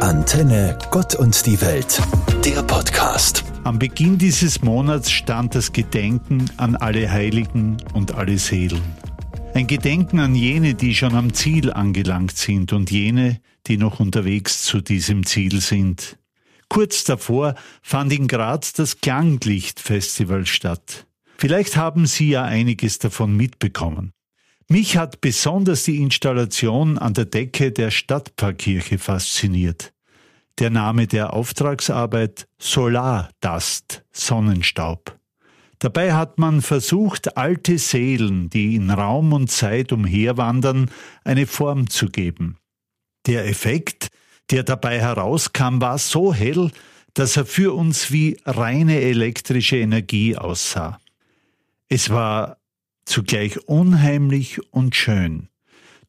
Antenne Gott und die Welt, der Podcast. Am Beginn dieses Monats stand das Gedenken an alle Heiligen und alle Seelen. Ein Gedenken an jene, die schon am Ziel angelangt sind und jene, die noch unterwegs zu diesem Ziel sind. Kurz davor fand in Graz das Klanglichtfestival statt. Vielleicht haben Sie ja einiges davon mitbekommen. Mich hat besonders die Installation an der Decke der Stadtpfarrkirche fasziniert. Der Name der Auftragsarbeit Solardust, Sonnenstaub. Dabei hat man versucht, alte Seelen, die in Raum und Zeit umherwandern, eine Form zu geben. Der Effekt, der dabei herauskam, war so hell, dass er für uns wie reine elektrische Energie aussah. Es war zugleich unheimlich und schön,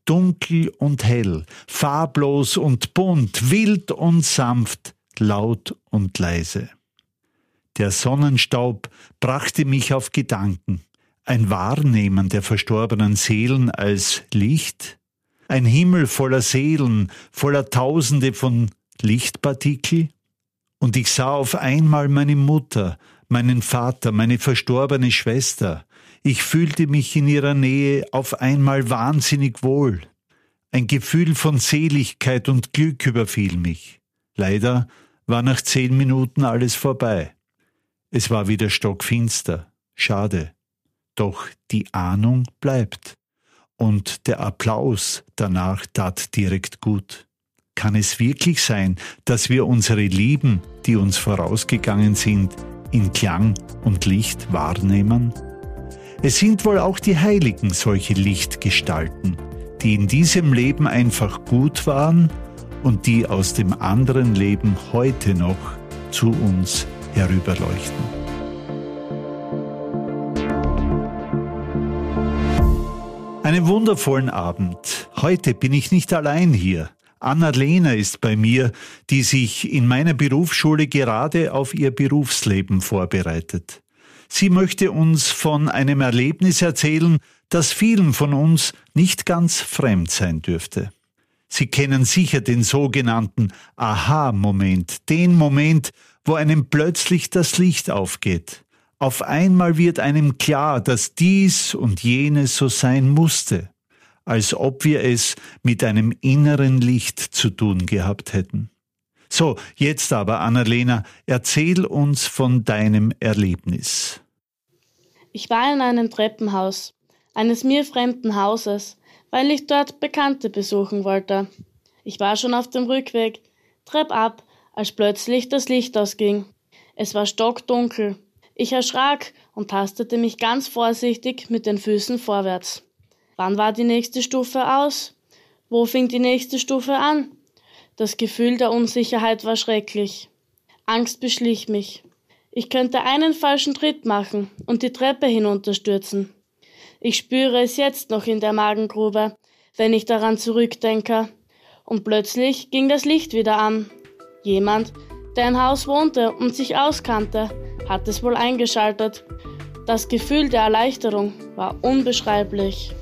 dunkel und hell, farblos und bunt, wild und sanft, laut und leise. Der Sonnenstaub brachte mich auf Gedanken, ein Wahrnehmen der verstorbenen Seelen als Licht, ein Himmel voller Seelen, voller Tausende von Lichtpartikel, und ich sah auf einmal meine Mutter, meinen Vater, meine verstorbene Schwester, ich fühlte mich in ihrer Nähe auf einmal wahnsinnig wohl. Ein Gefühl von Seligkeit und Glück überfiel mich. Leider war nach zehn Minuten alles vorbei. Es war wieder stockfinster. Schade. Doch die Ahnung bleibt. Und der Applaus danach tat direkt gut. Kann es wirklich sein, dass wir unsere Lieben, die uns vorausgegangen sind, in Klang und Licht wahrnehmen? Es sind wohl auch die Heiligen solche Lichtgestalten, die in diesem Leben einfach gut waren und die aus dem anderen Leben heute noch zu uns herüberleuchten. Einen wundervollen Abend. Heute bin ich nicht allein hier. Anna-Lena ist bei mir, die sich in meiner Berufsschule gerade auf ihr Berufsleben vorbereitet. Sie möchte uns von einem Erlebnis erzählen, das vielen von uns nicht ganz fremd sein dürfte. Sie kennen sicher den sogenannten Aha-Moment, den Moment, wo einem plötzlich das Licht aufgeht. Auf einmal wird einem klar, dass dies und jenes so sein musste, als ob wir es mit einem inneren Licht zu tun gehabt hätten. So, jetzt aber, Annalena, erzähl uns von deinem Erlebnis. Ich war in einem Treppenhaus, eines mir fremden Hauses, weil ich dort Bekannte besuchen wollte. Ich war schon auf dem Rückweg, trepp ab, als plötzlich das Licht ausging. Es war stockdunkel. Ich erschrak und tastete mich ganz vorsichtig mit den Füßen vorwärts. Wann war die nächste Stufe aus? Wo fing die nächste Stufe an? Das Gefühl der Unsicherheit war schrecklich. Angst beschlich mich. Ich könnte einen falschen Tritt machen und die Treppe hinunterstürzen. Ich spüre es jetzt noch in der Magengrube, wenn ich daran zurückdenke. Und plötzlich ging das Licht wieder an. Jemand, der im Haus wohnte und sich auskannte, hat es wohl eingeschaltet. Das Gefühl der Erleichterung war unbeschreiblich.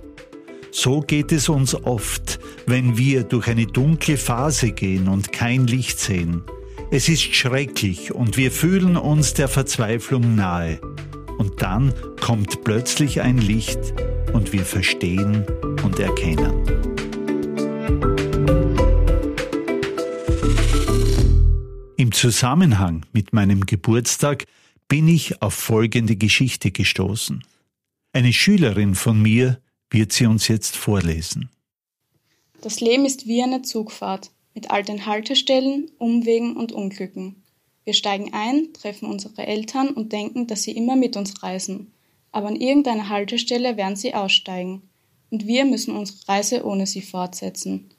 So geht es uns oft, wenn wir durch eine dunkle Phase gehen und kein Licht sehen. Es ist schrecklich und wir fühlen uns der Verzweiflung nahe. Und dann kommt plötzlich ein Licht und wir verstehen und erkennen. Im Zusammenhang mit meinem Geburtstag bin ich auf folgende Geschichte gestoßen. Eine Schülerin von mir wird sie uns jetzt vorlesen. Das Leben ist wie eine Zugfahrt mit all den Haltestellen, Umwegen und Unglücken. Wir steigen ein, treffen unsere Eltern und denken, dass sie immer mit uns reisen. Aber an irgendeiner Haltestelle werden sie aussteigen. Und wir müssen unsere Reise ohne sie fortsetzen.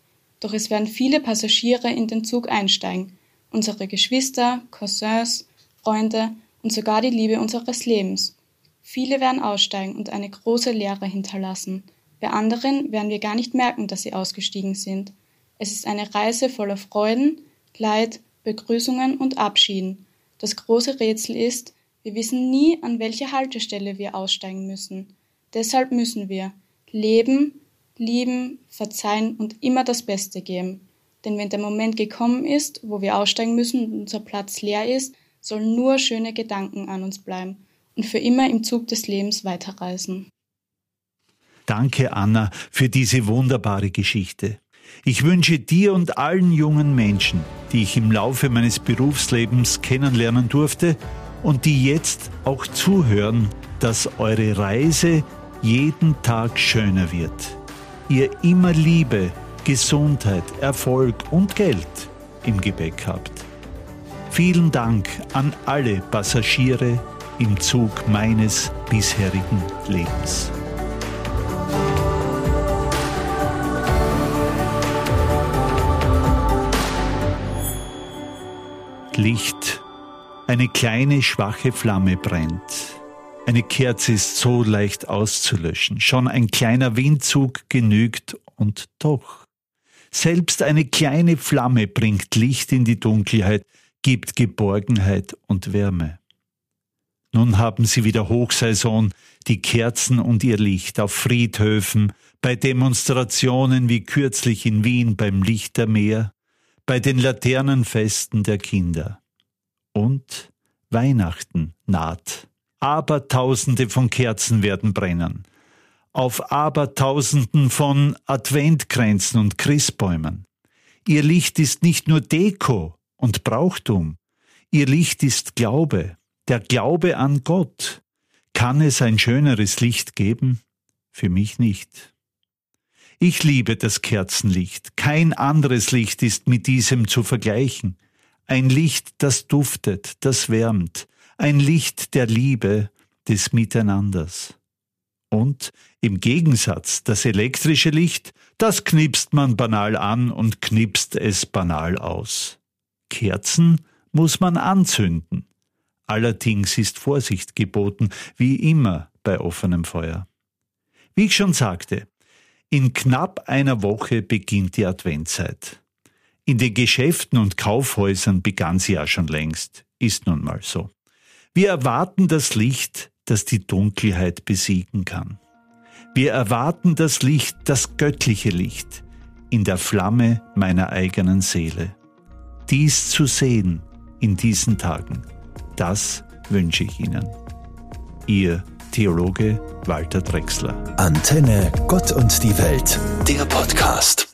Doch es werden viele Passagiere in den Zug einsteigen. Unsere Geschwister, Cousins, Freunde und sogar die Liebe unseres Lebens. Viele werden aussteigen und eine große Leere hinterlassen. Bei anderen werden wir gar nicht merken, dass sie ausgestiegen sind. Es ist eine Reise voller Freuden, Leid, Begrüßungen und Abschieden. Das große Rätsel ist, wir wissen nie, an welche Haltestelle wir aussteigen müssen. Deshalb müssen wir leben, lieben, verzeihen und immer das Beste geben. Denn wenn der Moment gekommen ist, wo wir aussteigen müssen und unser Platz leer ist, sollen nur schöne Gedanken an uns bleiben und für immer im Zug des Lebens weiterreisen. Danke, Anna, für diese wunderbare Geschichte. Ich wünsche dir und allen jungen Menschen, die ich im Laufe meines Berufslebens kennenlernen durfte und die jetzt auch zuhören, dass eure Reise jeden Tag schöner wird. Ihr immer Liebe, Gesundheit, Erfolg und Geld im Gepäck habt. Vielen Dank an alle Passagiere im Zug meines bisherigen Lebens. Licht. Eine kleine schwache Flamme brennt. Eine Kerze ist so leicht auszulöschen. Schon ein kleiner Windzug genügt und doch. Selbst eine kleine Flamme bringt Licht in die Dunkelheit, gibt Geborgenheit und Wärme. Nun haben sie wieder Hochsaison, die Kerzen und ihr Licht auf Friedhöfen, bei Demonstrationen wie kürzlich in Wien beim Lichtermeer, bei den Laternenfesten der Kinder. Und Weihnachten naht. Abertausende von Kerzen werden brennen. Auf Abertausenden von Adventkränzen und Christbäumen. Ihr Licht ist nicht nur Deko und Brauchtum. Ihr Licht ist Glaube, der Glaube an Gott. Kann es ein schöneres Licht geben? Für mich nicht. Ich liebe das Kerzenlicht. Kein anderes Licht ist mit diesem zu vergleichen. Ein Licht, das duftet, das wärmt. Ein Licht der Liebe, des Miteinanders. Und im Gegensatz das elektrische Licht, das knipst man banal an und knipst es banal aus. Kerzen muss man anzünden. Allerdings ist Vorsicht geboten, wie immer bei offenem Feuer. Wie ich schon sagte, in knapp einer Woche beginnt die Adventzeit. In den Geschäften und Kaufhäusern begann sie ja schon längst, ist nun mal so. Wir erwarten das Licht, das die Dunkelheit besiegen kann. Wir erwarten das Licht, das göttliche Licht, in der Flamme meiner eigenen Seele. Dies zu sehen in diesen Tagen, das wünsche ich Ihnen. Ihr Theologe Walter Drexler. Antenne Gott und die Welt, der Podcast.